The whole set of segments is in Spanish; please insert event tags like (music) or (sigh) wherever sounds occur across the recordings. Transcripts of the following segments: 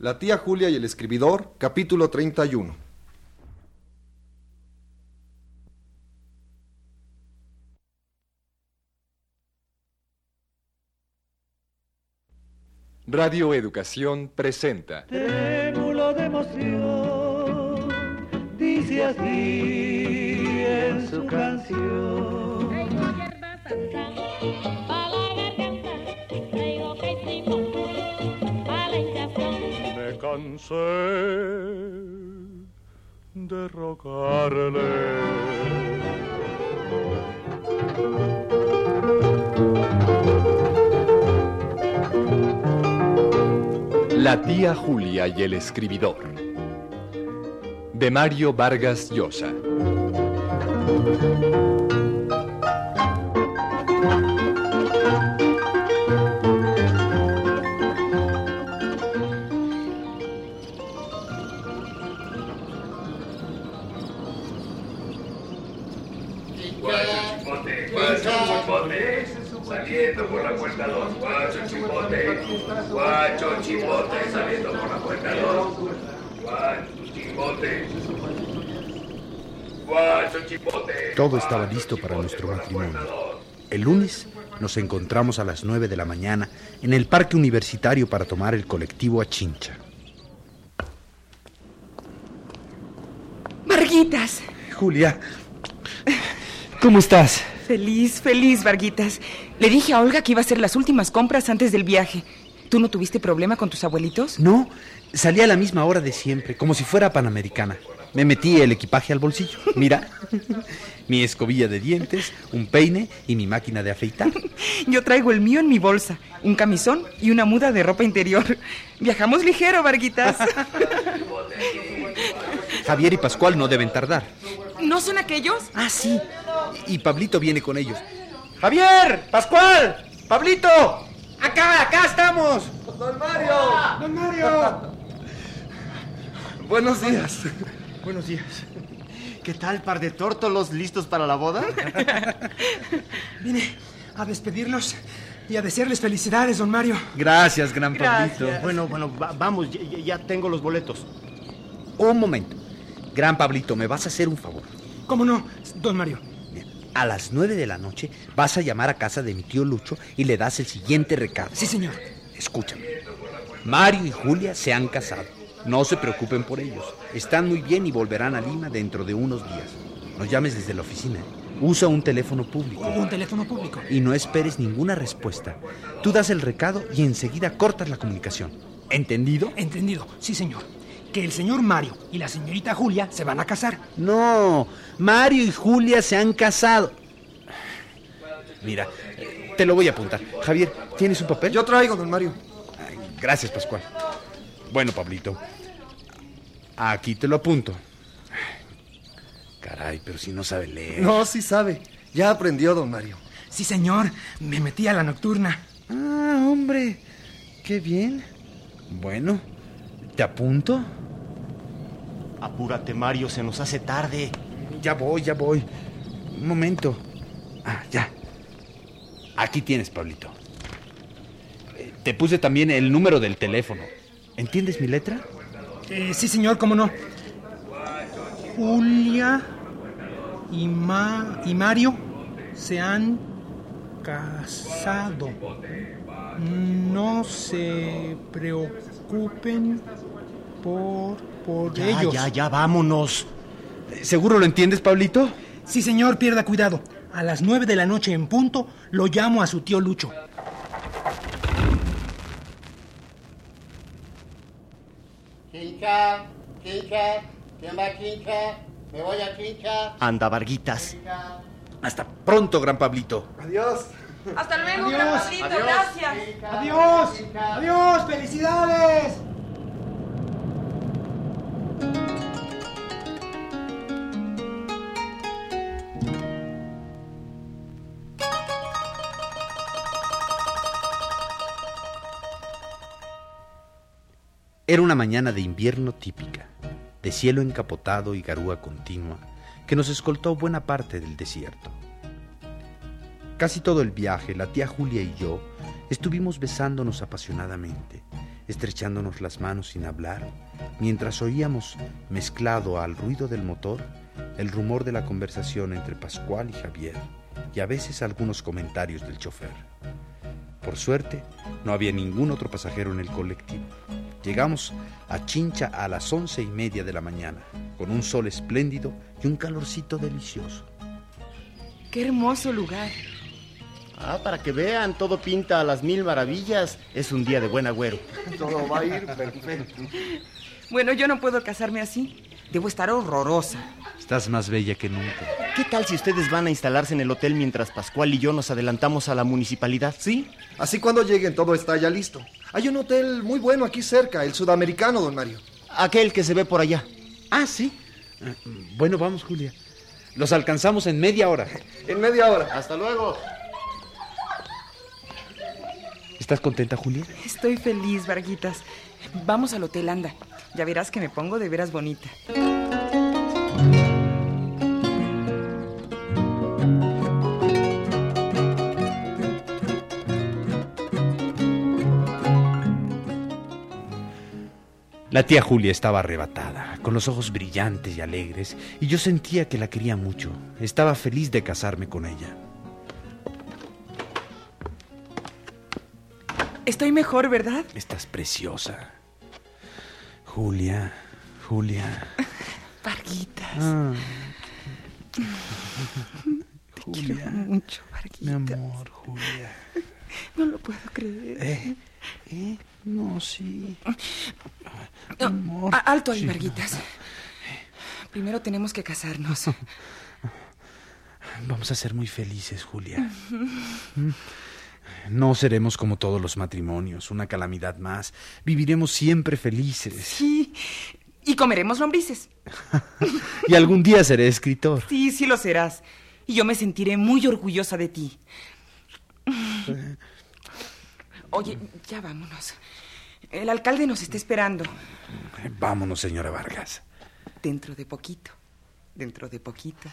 La tía Julia y el escribidor, capítulo 31. Radio Educación presenta. Trémulo de emoción, dice así en su canción. Cansé de. La tía Julia y el escribidor. De Mario Vargas Llosa. Chipote, saliendo por la puerta 2, guacho chipote, guacho chipote, saliendo por la puerta 2, guacho chipote, guacho chipote. Todo estaba listo para nuestro matrimonio. El lunes nos encontramos a las 9 de la mañana en el parque universitario para tomar el colectivo a Chincha. Varguitas. Julia, ¿cómo estás? Feliz, feliz, Varguitas. Le dije a Olga que iba a hacer las últimas compras antes del viaje. ¿Tú no tuviste problema con tus abuelitos? No, salí a la misma hora de siempre, como si fuera panamericana. Me metí el equipaje al bolsillo. Mira, mi escobilla de dientes, un peine y mi máquina de afeitar. (laughs) Yo traigo el mío en mi bolsa, un camisón y una muda de ropa interior. Viajamos ligero, Varguitas. Javier y Pascual no deben tardar. ¿No son aquellos? Ah, sí. Y Pablito viene con ellos. Javier, Pascual, Pablito. Acá, acá estamos. ¡Don Mario! ¡Don Mario! (laughs) Buenos días. Buenos días. ¿Qué tal, par de tórtolos listos para la boda? (laughs) Vine a despedirlos y a desearles felicidades, don Mario. Gracias, gran Pablito. Bueno, bueno, va- vamos, ya tengo los boletos. Un momento. Gran Pablito, ¿me vas a hacer un favor? ¿Cómo no, don Mario? A las nueve de la noche vas a llamar a casa de mi tío Lucho y le das el siguiente recado. Sí, señor. Escúchame. Mario y Julia se han casado. No se preocupen por ellos. Están muy bien y volverán a Lima dentro de unos días. Nos llames desde la oficina. Usa un teléfono público. Un teléfono público. Y no esperes ninguna respuesta. Tú das el recado y enseguida cortas la comunicación. ¿Entendido? Entendido, sí, señor. Que el señor Mario y la señorita Julia se van a casar. No, Mario y Julia se han casado. Mira, te lo voy a apuntar. Javier, ¿tienes un papel? Yo traigo, don Mario. Ay, Gracias, Pascual. Bueno, Pablito. Aquí te lo apunto. Caray, pero si no sabe leer. No, sí sabe. Ya aprendió, don Mario. Sí, señor. Me metí a la nocturna. Ah, hombre. Qué bien. Bueno, ¿te apunto? Apúrate, Mario, se nos hace tarde. Ya voy, ya voy. Un momento. Ah, ya. Aquí tienes, Pablito. Eh, Te puse también el número del teléfono. ¿Entiendes mi letra? Eh, sí, señor, cómo no. Julia y, Ma- y Mario se han casado. No se preocupen por, por Ya, ellos. ya, ya, vámonos. ¿Seguro lo entiendes, Pablito? Sí, señor, pierda cuidado. A las nueve de la noche en punto lo llamo a su tío Lucho. Quincha, quincha, ¿quién va a quincha? Me voy a quincha. Anda, Varguitas. Hasta pronto, gran Pablito. Adiós. Hasta luego, Adiós. gran Pablito, gracias. ¡Adiós! ¡Adiós! ¡Felicidades! Era una mañana de invierno típica, de cielo encapotado y garúa continua, que nos escoltó buena parte del desierto. Casi todo el viaje, la tía Julia y yo estuvimos besándonos apasionadamente, estrechándonos las manos sin hablar, mientras oíamos, mezclado al ruido del motor, el rumor de la conversación entre Pascual y Javier, y a veces algunos comentarios del chofer. Por suerte, no había ningún otro pasajero en el colectivo. Llegamos a Chincha a las once y media de la mañana, con un sol espléndido y un calorcito delicioso. Qué hermoso lugar. Ah, para que vean, todo pinta a las mil maravillas. Es un día de buen agüero. Todo va a ir perfecto. Bueno, yo no puedo casarme así. Debo estar horrorosa. Estás más bella que nunca. ¿Qué tal si ustedes van a instalarse en el hotel mientras Pascual y yo nos adelantamos a la municipalidad? Sí, así cuando lleguen todo está ya listo. Hay un hotel muy bueno aquí cerca, el sudamericano, don Mario. Aquel que se ve por allá. Ah, sí. Ah, Bueno, vamos, Julia. Los alcanzamos en media hora. (laughs) En media hora. Hasta luego. ¿Estás contenta, Julia? Estoy feliz, Varguitas. Vamos al hotel, anda. Ya verás que me pongo de veras bonita. La tía Julia estaba arrebatada, con los ojos brillantes y alegres, y yo sentía que la quería mucho. Estaba feliz de casarme con ella. Estoy mejor, ¿verdad? Estás preciosa. Julia, Julia. (laughs) Varguitas. Ah, Te quiero mucho, mi Varguitas. amor, Julia. (laughs) No lo puedo creer. ¿Eh? ¿Eh? No, sí. No, amor. alto ahí, Sí. Varguitas. Primero tenemos que casarnos. (laughs) Vamos a ser muy felices, Julia. No seremos como todos los matrimonios, una calamidad más. Viviremos siempre felices. Sí. Y comeremos lombrices. (laughs) Y algún día seré escritor. Sí, sí lo serás. Y yo me sentiré muy orgullosa de ti. Oye, ya vámonos. El alcalde nos está esperando. Vámonos, señora Vargas. Dentro de poquito. Dentro de poquito.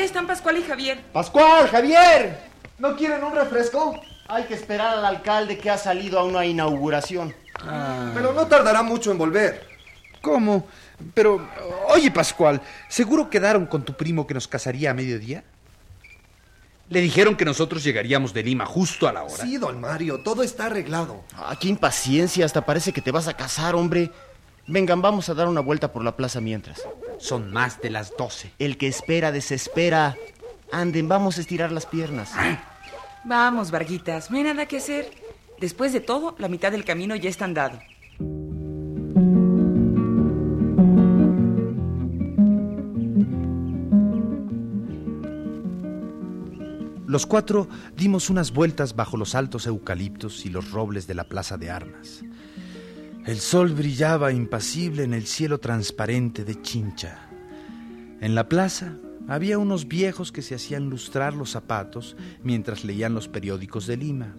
Allá están Pascual y Javier. ¡Pascual, Javier! ¿No quieren un refresco? Hay que esperar al alcalde que ha salido a una inauguración. Pero no tardará mucho en volver. ¿Cómo? Pero, oye, Pascual, ¿seguro quedaron con tu primo que nos casaría a mediodía? Le dijeron que nosotros llegaríamos de Lima justo a la hora. Sí, don Mario, todo está arreglado. Ah, qué impaciencia, hasta parece que te vas a casar, hombre. Vengan, vamos a dar una vuelta por la plaza mientras. Son más de las doce. El que espera desespera. Anden, vamos a estirar las piernas. Vamos, Varguitas, no hay nada que hacer. Después de todo, la mitad del camino ya está andado. Los cuatro dimos unas vueltas bajo los altos eucaliptos y los robles de la plaza de armas. El sol brillaba impasible en el cielo transparente de Chincha. En la plaza había unos viejos que se hacían lustrar los zapatos mientras leían los periódicos de Lima.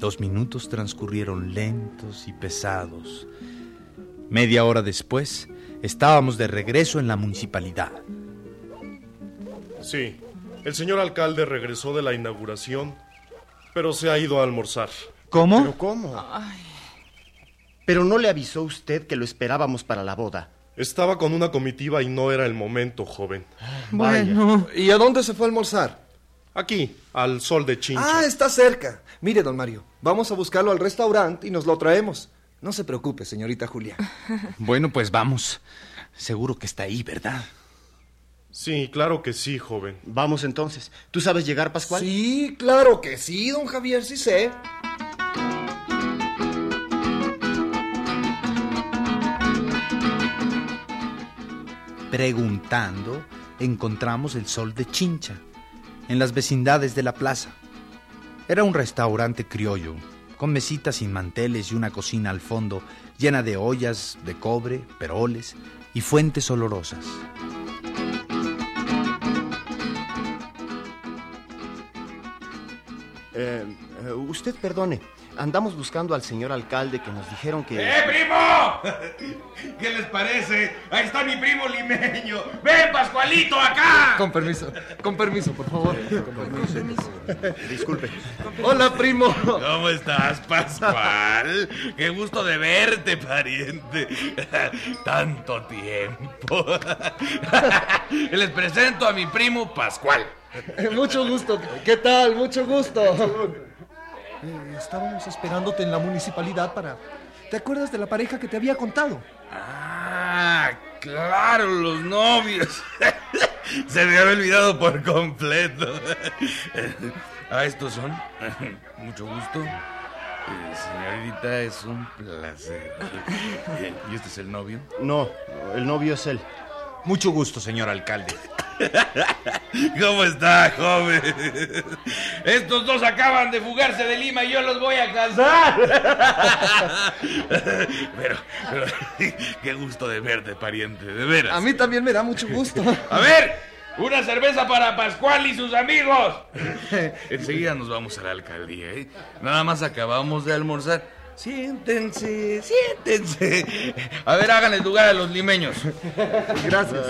Los minutos transcurrieron lentos y pesados. Media hora después, estábamos de regreso en la municipalidad. Sí, el señor alcalde regresó de la inauguración, pero se ha ido a almorzar. ¿Cómo? ¿Pero cómo? Pero no le avisó usted que lo esperábamos para la boda. Estaba con una comitiva y no era el momento, joven. Bueno. ¿Y a dónde se fue a almorzar? Aquí, al sol de Chincha. Ah, está cerca. Mire, don Mario, vamos a buscarlo al restaurante y nos lo traemos. No se preocupe, señorita Julia. (laughs) Bueno, pues vamos. Seguro que está ahí, ¿verdad? Sí, claro que sí, joven. Vamos entonces. ¿Tú sabes llegar, Pascual? Sí, claro que sí, don Javier, sí sé. Preguntando, encontramos el sol de Chincha, en las vecindades de la plaza. Era un restaurante criollo, con mesitas sin manteles y una cocina al fondo llena de ollas de cobre, peroles y fuentes olorosas. Eh, eh, usted perdone, andamos buscando al señor alcalde que nos dijeron que... ¡Eh, primo! (laughs) ¿Qué les parece? Ahí está mi primo limeño. ¡Ven, Pascualito, acá! Con permiso, con permiso, por favor. Con permiso. Disculpe. Hola, primo. ¿Cómo estás, Pascual? Qué gusto de verte, pariente. (laughs) Tanto tiempo. (laughs) Les presento a mi primo Pascual. Eh, Mucho gusto. ¿Qué tal? Mucho gusto. Eh, estábamos esperándote en la municipalidad para... ¿Te acuerdas de la pareja que te había contado? Ah, claro, los novios. (laughs) Se me había olvidado por completo. (laughs) Ah, estos son. (laughs) Mucho gusto. Eh, señorita, es un placer. ¿Y este es el novio? No, el novio es él. Mucho gusto, señor alcalde. ¿Cómo está, joven? Estos dos acaban de fugarse de Lima y yo los voy a casar. (laughs) Pero, pero (laughs) qué gusto de verte, pariente, de veras. A mí también me da mucho gusto. (laughs) A ver, una cerveza para Pascual y sus amigos. Enseguida nos vamos a la alcaldía, ¿eh? Nada más acabamos de almorzar. Siéntense, siéntense. A ver, háganle lugar a los limeños. Gracias.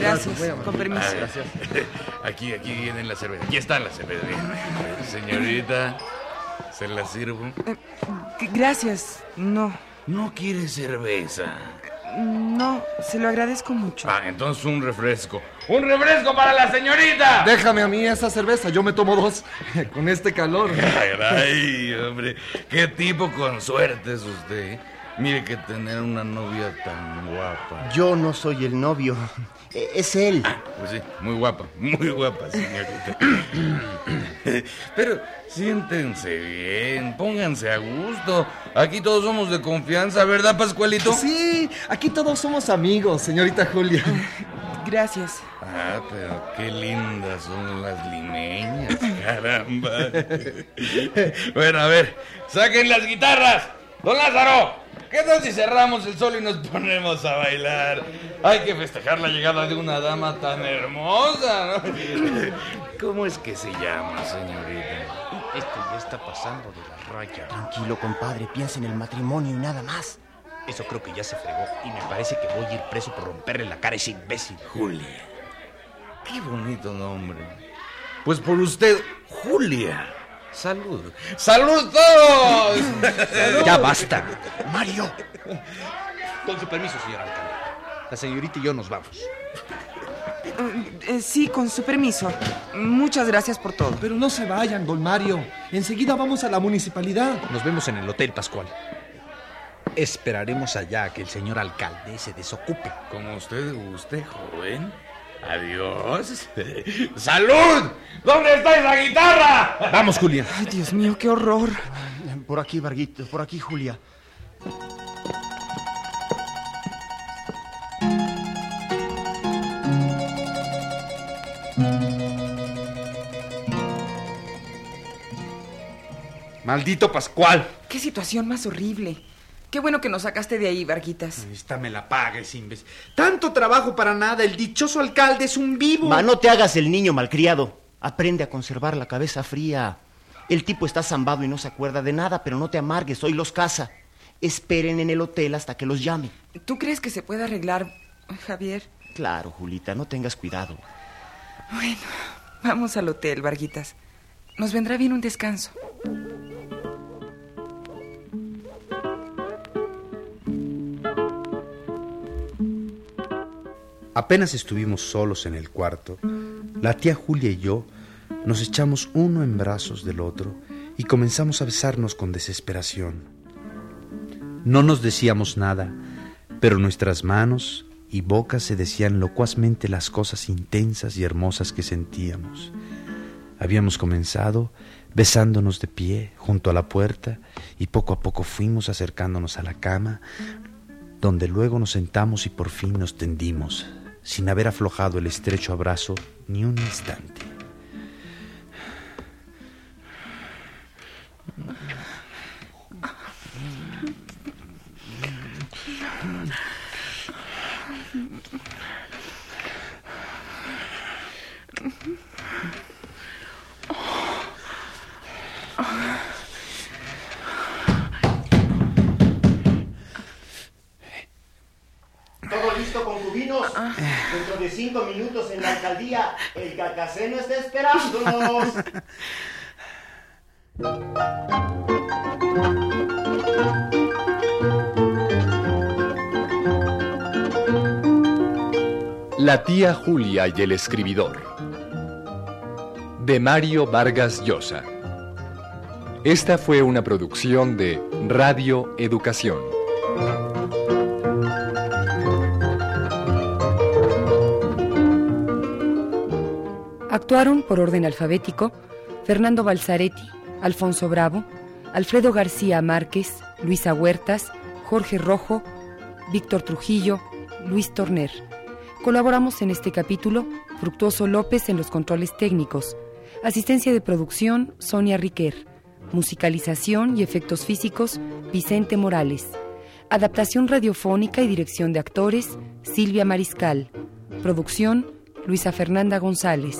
Gracias, con permiso. Ah, gracias. Aquí, aquí vienen las cervezas. Aquí están las cervezas. Señorita, ¿se las sirvo? Gracias. No, ¿No quiere cerveza? No, se lo agradezco mucho. Ah, entonces un refresco. ¡Un refresco para la señorita! Déjame a mí esa cerveza, yo me tomo dos. (laughs) Con este calor. Ay, hombre, qué tipo con suerte es usted. ¿eh? Mire que tener una novia tan guapa. Yo no soy el novio. (laughs) E- Es él. Pues sí, muy guapa, muy guapa, señorita. (clears throat) (laughs) Pero siéntense bien, pónganse a gusto. Aquí todos somos de confianza, ¿verdad, Pascualito? Sí, aquí todos somos amigos, señorita Julia. (laughs) Gracias. Ah, pero qué lindas son las limeñas, (laughs) caramba. bueno, a ver, saquen las guitarras. Don Lázaro, ¿qué tal si cerramos el sol y nos (laughs) ponemos a bailar? Hay que festejar la llegada de una dama tan hermosa, ¿no? ¿Cómo es que se llama, señorita? Esto ya está pasando de la raya. Tranquilo, compadre, piensa en el matrimonio y nada más. Eso creo que ya se fregó y me parece que voy a ir preso por romperle la cara a ese imbécil. Julia. Qué bonito nombre. Pues por usted, Julia. Salud. ¡Salud todos! Ya basta. Mario, Con su permiso, señor alcalde. La señorita y yo nos vamos. Eh, sí, con su permiso. Muchas gracias por todo. Pero no se vayan, don Mario. Enseguida vamos a la municipalidad. Nos vemos en el Hotel Pascual. Esperaremos allá a que el señor alcalde se desocupe. Como usted guste, joven. Adiós. (laughs) ¡Salud! ¿Dónde está esa guitarra? Vamos, Julia. Ay, Dios mío, qué horror. por aquí, Varguito, por aquí, Julia. Maldito Pascual. Qué situación más horrible. Qué bueno que nos sacaste de ahí, Varguitas. Esta me la pagues, imbécil. Tanto trabajo para nada. El dichoso alcalde es un vivo. Ma, no te hagas el niño malcriado. Aprende a conservar la cabeza fría. El tipo está zambado y no se acuerda de nada, pero no te amargues, hoy los casa. Esperen en el hotel hasta que los llame. ¿Tú crees que se puede arreglar, Javier? Claro, Julita, no tengas cuidado. Bueno, vamos al hotel, Varguitas. Nos vendrá bien un descanso. Apenas estuvimos solos en el cuarto, la tía Julia y yo nos echamos uno en brazos del otro y comenzamos a besarnos con desesperación. No nos decíamos nada, pero nuestras manos y bocas se decían locuazmente las cosas intensas y hermosas que sentíamos. Habíamos comenzado besándonos de pie junto a la puerta y poco a poco fuimos acercándonos a la cama, donde luego nos sentamos y por fin nos tendimos, sin haber aflojado el estrecho abrazo ni un instante. Dentro de cinco minutos en la alcaldía, el cacaceno está esperándonos. La tía Julia y el escribidor. De Mario Vargas Llosa. Esta fue una producción de Radio Educación. Actuaron por orden alfabético Fernando Balzaretti, Alfonso Bravo, Alfredo García Márquez, Luisa Huertas, Jorge Rojo, Víctor Trujillo, Luis Torner. Colaboramos en este capítulo Fructuoso López en los controles técnicos, asistencia de producción Sonia Riquer, musicalización y efectos físicos Vicente Morales, adaptación radiofónica y dirección de actores Silvia Mariscal, producción Luisa Fernanda González.